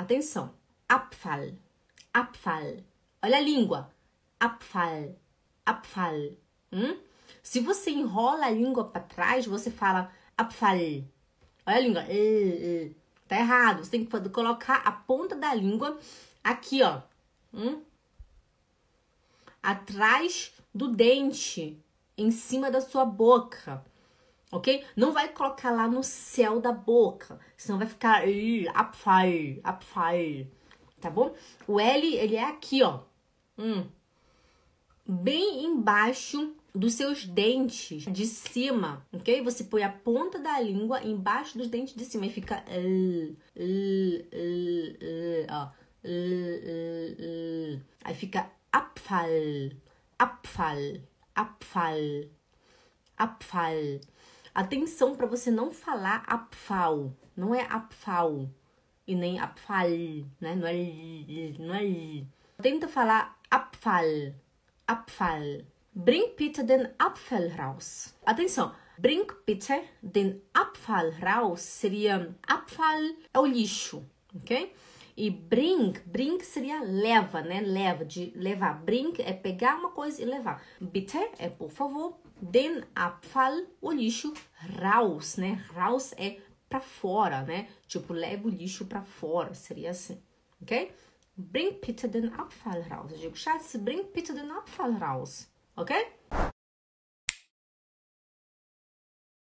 Atenção. Abfall, Abfall. Olha a língua. Abfall, Abfall. Hum? Se você enrola a língua para trás, você fala Abfall. Olha a língua. Tá errado. Você tem que colocar a ponta da língua aqui, ó. Hum? Atrás do dente, em cima da sua boca. Ok? Não vai colocar lá no céu da boca, senão vai ficar Abfall, Abfall. Tá bom? O L, ele é aqui, ó. Hum. Bem embaixo dos seus dentes de cima, ok? Você põe a ponta da língua embaixo dos dentes de cima e fica. Uh, uh, uh, ó. Aí fica Abfall, Abfall, Abfall, Abfall. Atenção para você não falar Abfall, não é Abfall e nem Abfall, né? Não é, não é. Tenta falar Abfall, Abfall. Bring bitte den Abfall raus. Atenção, bring bitte den Abfall raus seria Abfall é o lixo, ok? E bring, bring seria leva, né? Leva, de levar. Bring é pegar uma coisa e levar. Bitte é por favor. Den Abfall, o lixo, raus, né? Raus é para fora, né? Tipo, leva o lixo para fora, seria assim, ok? Bring bitte den Abfall raus. Eu digo, Schatz, bring bitte den Abfall raus, ok?